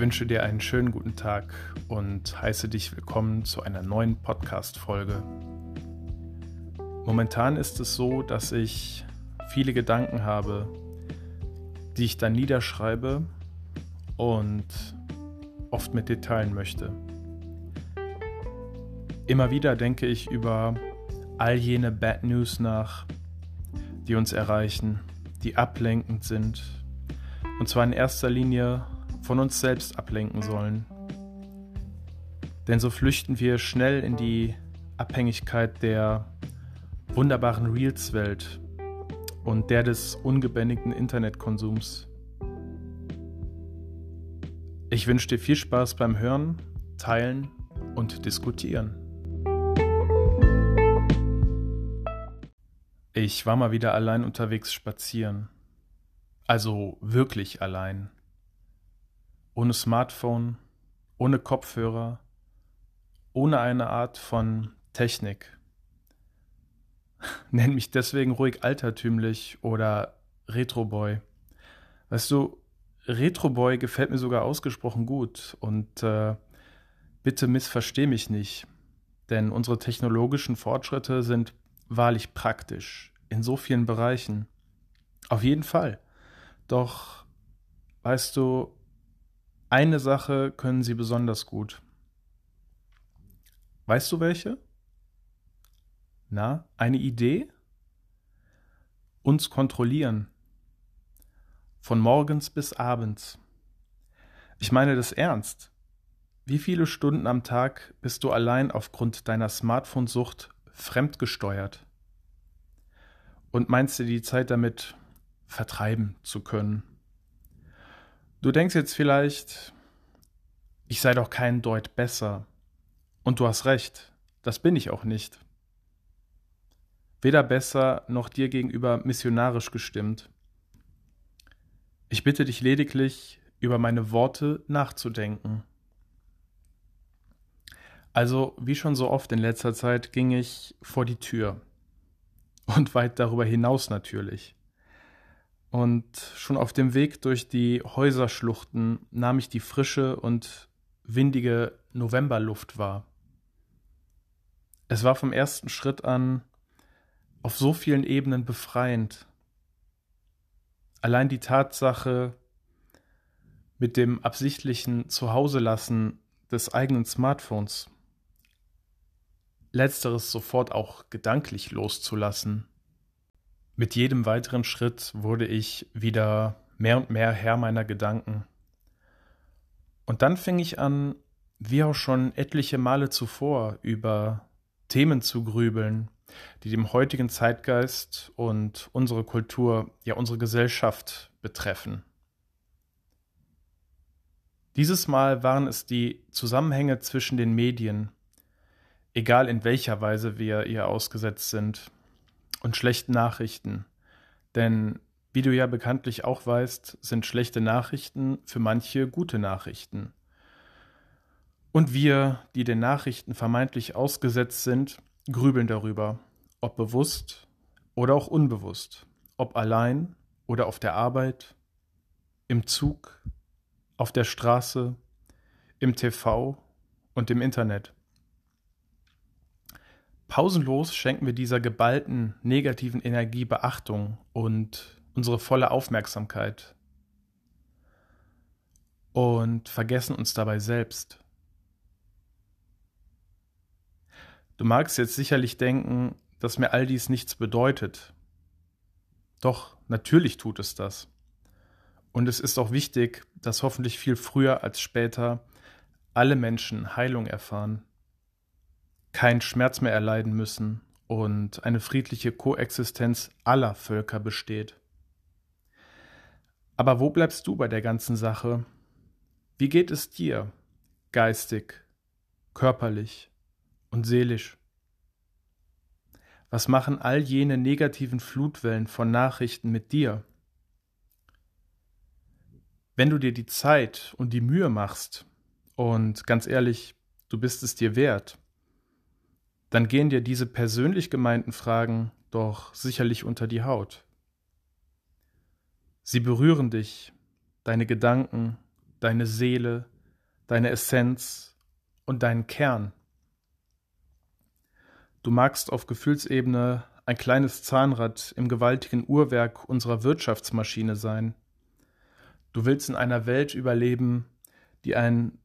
wünsche dir einen schönen guten Tag und heiße dich willkommen zu einer neuen Podcast-Folge. Momentan ist es so, dass ich viele Gedanken habe, die ich dann niederschreibe und oft mit dir möchte. Immer wieder denke ich über all jene Bad News nach, die uns erreichen, die ablenkend sind, und zwar in erster Linie von uns selbst ablenken sollen. Denn so flüchten wir schnell in die Abhängigkeit der wunderbaren Reels-Welt und der des ungebändigten Internetkonsums. Ich wünsche dir viel Spaß beim Hören, Teilen und Diskutieren. Ich war mal wieder allein unterwegs spazieren. Also wirklich allein ohne Smartphone, ohne Kopfhörer, ohne eine Art von Technik. Nenn mich deswegen ruhig altertümlich oder Retroboy. Weißt du, Retroboy gefällt mir sogar ausgesprochen gut und äh, bitte missversteh mich nicht, denn unsere technologischen Fortschritte sind wahrlich praktisch in so vielen Bereichen. Auf jeden Fall. Doch, weißt du, eine Sache können sie besonders gut. Weißt du welche? Na, eine Idee? Uns kontrollieren. Von morgens bis abends. Ich meine das ernst. Wie viele Stunden am Tag bist du allein aufgrund deiner Smartphone-Sucht fremdgesteuert? Und meinst du die Zeit damit vertreiben zu können? Du denkst jetzt vielleicht, ich sei doch kein Deut besser. Und du hast recht, das bin ich auch nicht. Weder besser noch dir gegenüber missionarisch gestimmt. Ich bitte dich lediglich, über meine Worte nachzudenken. Also, wie schon so oft in letzter Zeit, ging ich vor die Tür. Und weit darüber hinaus natürlich. Und schon auf dem Weg durch die Häuserschluchten nahm ich die frische und windige Novemberluft wahr. Es war vom ersten Schritt an auf so vielen Ebenen befreiend. Allein die Tatsache, mit dem absichtlichen Zuhauselassen des eigenen Smartphones, letzteres sofort auch gedanklich loszulassen, mit jedem weiteren Schritt wurde ich wieder mehr und mehr Herr meiner Gedanken. Und dann fing ich an, wie auch schon etliche Male zuvor, über Themen zu grübeln, die dem heutigen Zeitgeist und unsere Kultur, ja unsere Gesellschaft betreffen. Dieses Mal waren es die Zusammenhänge zwischen den Medien, egal in welcher Weise wir ihr ausgesetzt sind, und schlechten Nachrichten. Denn wie du ja bekanntlich auch weißt, sind schlechte Nachrichten für manche gute Nachrichten. Und wir, die den Nachrichten vermeintlich ausgesetzt sind, grübeln darüber, ob bewusst oder auch unbewusst, ob allein oder auf der Arbeit, im Zug, auf der Straße, im TV und im Internet. Pausenlos schenken wir dieser geballten negativen Energie Beachtung und unsere volle Aufmerksamkeit und vergessen uns dabei selbst. Du magst jetzt sicherlich denken, dass mir all dies nichts bedeutet. Doch, natürlich tut es das. Und es ist auch wichtig, dass hoffentlich viel früher als später alle Menschen Heilung erfahren keinen Schmerz mehr erleiden müssen und eine friedliche Koexistenz aller Völker besteht. Aber wo bleibst du bei der ganzen Sache? Wie geht es dir, geistig, körperlich und seelisch? Was machen all jene negativen Flutwellen von Nachrichten mit dir? Wenn du dir die Zeit und die Mühe machst, und ganz ehrlich, du bist es dir wert, dann gehen dir diese persönlich gemeinten Fragen doch sicherlich unter die Haut. Sie berühren dich, deine Gedanken deine Seele, deine Essenz und deinen Kern. Du magst auf Gefühlsebene ein kleines Zahnrad im gewaltigen Uhrwerk unserer Wirtschaftsmaschine sein. Du willst in einer Welt überleben, die ein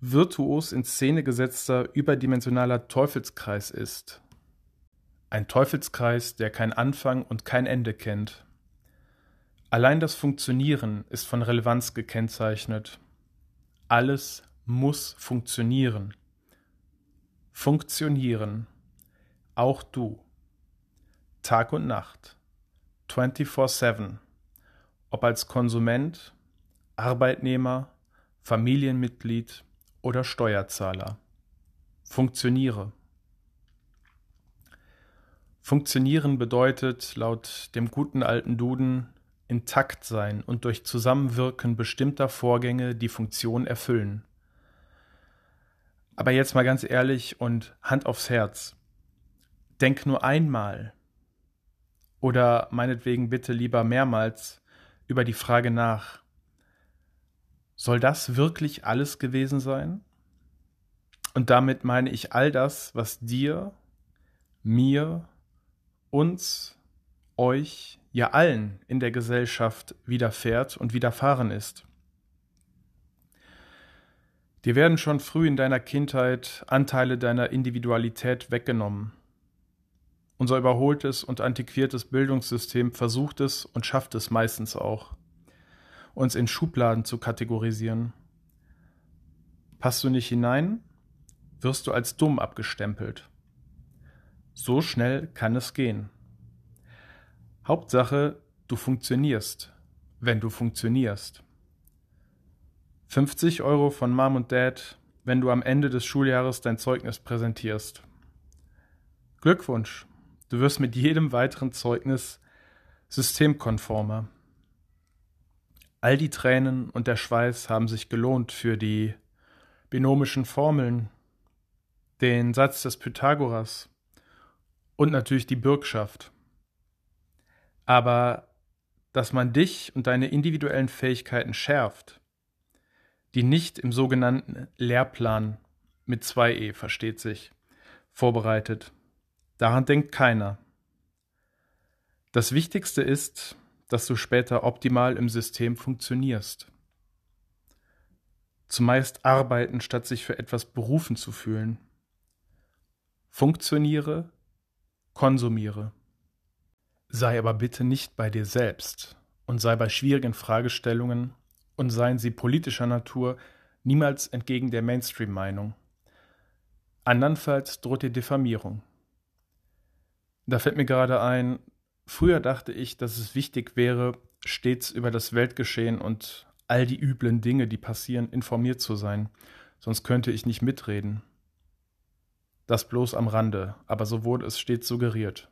virtuos in Szene gesetzter, überdimensionaler Teufelskreis ist. Ein Teufelskreis, der kein Anfang und kein Ende kennt. Allein das Funktionieren ist von Relevanz gekennzeichnet. Alles muss funktionieren. Funktionieren. Auch du. Tag und Nacht. 24-7. Ob als Konsument, Arbeitnehmer, Familienmitglied oder Steuerzahler. Funktioniere. Funktionieren bedeutet laut dem guten alten Duden intakt sein und durch Zusammenwirken bestimmter Vorgänge die Funktion erfüllen. Aber jetzt mal ganz ehrlich und Hand aufs Herz. Denk nur einmal oder meinetwegen bitte lieber mehrmals über die Frage nach, soll das wirklich alles gewesen sein? Und damit meine ich all das, was dir, mir, uns, euch, ja allen in der Gesellschaft widerfährt und widerfahren ist. Dir werden schon früh in deiner Kindheit Anteile deiner Individualität weggenommen. Unser überholtes und antiquiertes Bildungssystem versucht es und schafft es meistens auch uns in Schubladen zu kategorisieren. Passt du nicht hinein, wirst du als dumm abgestempelt. So schnell kann es gehen. Hauptsache, du funktionierst, wenn du funktionierst. 50 Euro von Mom und Dad, wenn du am Ende des Schuljahres dein Zeugnis präsentierst. Glückwunsch, du wirst mit jedem weiteren Zeugnis systemkonformer. All die Tränen und der Schweiß haben sich gelohnt für die binomischen Formeln, den Satz des Pythagoras und natürlich die Bürgschaft. Aber dass man dich und deine individuellen Fähigkeiten schärft, die nicht im sogenannten Lehrplan mit 2e versteht sich, vorbereitet, daran denkt keiner. Das Wichtigste ist, dass du später optimal im System funktionierst. Zumeist arbeiten, statt sich für etwas berufen zu fühlen. Funktioniere, konsumiere. Sei aber bitte nicht bei dir selbst und sei bei schwierigen Fragestellungen und seien sie politischer Natur niemals entgegen der Mainstream-Meinung. Andernfalls droht dir Diffamierung. Da fällt mir gerade ein, Früher dachte ich, dass es wichtig wäre, stets über das Weltgeschehen und all die üblen Dinge, die passieren, informiert zu sein, sonst könnte ich nicht mitreden. Das bloß am Rande, aber so wurde es stets suggeriert.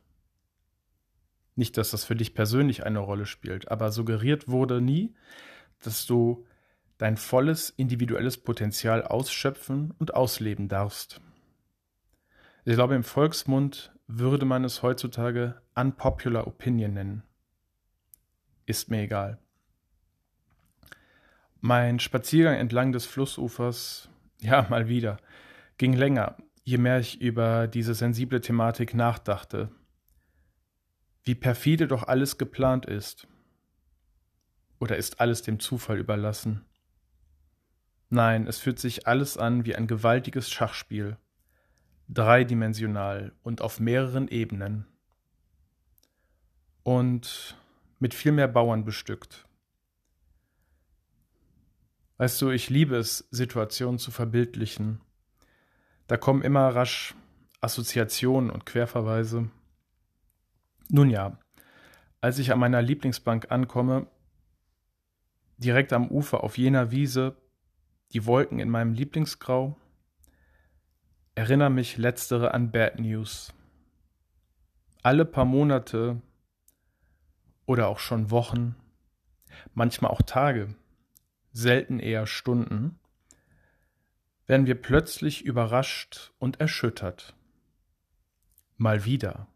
Nicht, dass das für dich persönlich eine Rolle spielt, aber suggeriert wurde nie, dass du dein volles individuelles Potenzial ausschöpfen und ausleben darfst. Ich glaube, im Volksmund würde man es heutzutage unpopular opinion nennen. Ist mir egal. Mein Spaziergang entlang des Flussufers, ja, mal wieder, ging länger, je mehr ich über diese sensible Thematik nachdachte. Wie perfide doch alles geplant ist. Oder ist alles dem Zufall überlassen? Nein, es fühlt sich alles an wie ein gewaltiges Schachspiel, dreidimensional und auf mehreren Ebenen. Und mit viel mehr Bauern bestückt. Weißt du, ich liebe es, Situationen zu verbildlichen. Da kommen immer rasch Assoziationen und Querverweise. Nun ja, als ich an meiner Lieblingsbank ankomme, direkt am Ufer auf jener Wiese, die Wolken in meinem Lieblingsgrau, erinnere mich letztere an Bad News. Alle paar Monate oder auch schon Wochen, manchmal auch Tage, selten eher Stunden, werden wir plötzlich überrascht und erschüttert. Mal wieder.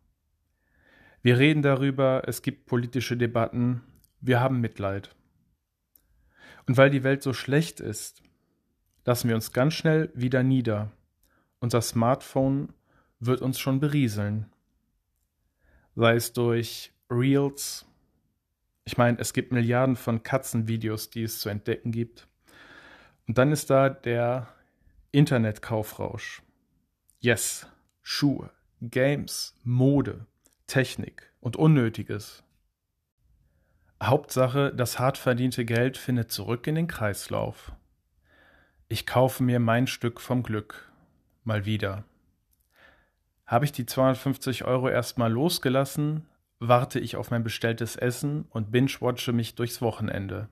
Wir reden darüber, es gibt politische Debatten, wir haben Mitleid. Und weil die Welt so schlecht ist, lassen wir uns ganz schnell wieder nieder. Unser Smartphone wird uns schon berieseln. Sei es durch Reels. Ich meine, es gibt Milliarden von Katzenvideos, die es zu entdecken gibt. Und dann ist da der Internetkaufrausch. Yes, Schuhe, Games, Mode, Technik und Unnötiges. Hauptsache, das hart verdiente Geld findet zurück in den Kreislauf. Ich kaufe mir mein Stück vom Glück. Mal wieder. Habe ich die 250 Euro erstmal losgelassen, warte ich auf mein bestelltes Essen und binge-watche mich durchs Wochenende.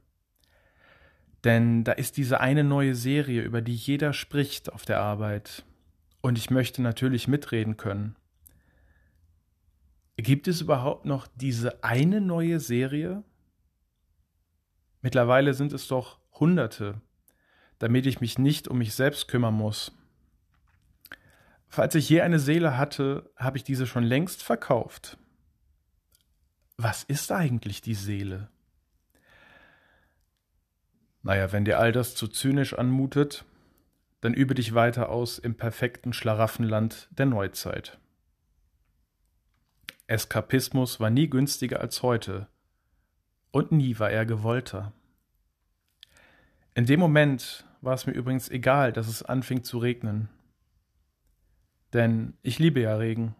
Denn da ist diese eine neue Serie, über die jeder spricht auf der Arbeit. Und ich möchte natürlich mitreden können. Gibt es überhaupt noch diese eine neue Serie? Mittlerweile sind es doch Hunderte, damit ich mich nicht um mich selbst kümmern muss. Falls ich je eine Seele hatte, habe ich diese schon längst verkauft. Was ist eigentlich die Seele? Naja, wenn dir all das zu zynisch anmutet, dann übe dich weiter aus im perfekten Schlaraffenland der Neuzeit. Eskapismus war nie günstiger als heute, und nie war er gewollter. In dem Moment war es mir übrigens egal, dass es anfing zu regnen. Denn ich liebe ja Regen.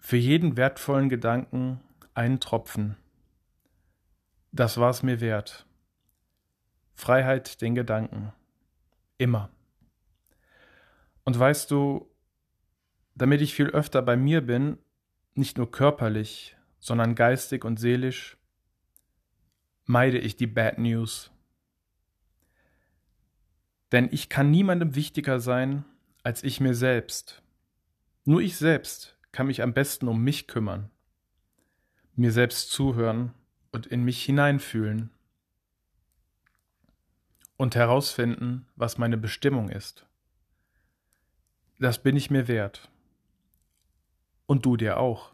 Für jeden wertvollen Gedanken einen Tropfen. Das war es mir wert. Freiheit den Gedanken. Immer. Und weißt du, damit ich viel öfter bei mir bin, nicht nur körperlich, sondern geistig und seelisch, meide ich die Bad News. Denn ich kann niemandem wichtiger sein als ich mir selbst. Nur ich selbst kann mich am besten um mich kümmern, mir selbst zuhören und in mich hineinfühlen und herausfinden, was meine Bestimmung ist. Das bin ich mir wert. Und du dir auch.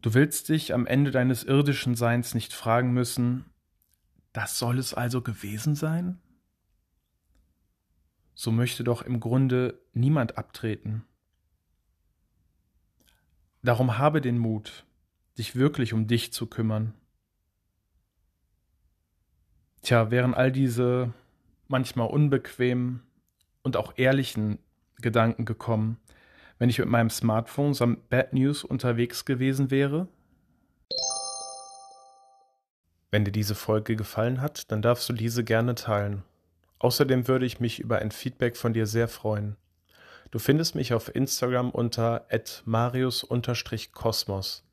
Du willst dich am Ende deines irdischen Seins nicht fragen müssen, das soll es also gewesen sein? So möchte doch im Grunde niemand abtreten. Darum habe den Mut, dich wirklich um dich zu kümmern. Tja, wären all diese manchmal unbequemen und auch ehrlichen Gedanken gekommen, wenn ich mit meinem Smartphone samt Bad News unterwegs gewesen wäre? Wenn dir diese Folge gefallen hat, dann darfst du diese gerne teilen. Außerdem würde ich mich über ein Feedback von dir sehr freuen. Du findest mich auf Instagram unter marius-kosmos.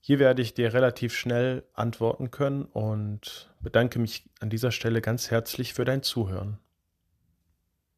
Hier werde ich dir relativ schnell antworten können und bedanke mich an dieser Stelle ganz herzlich für dein Zuhören.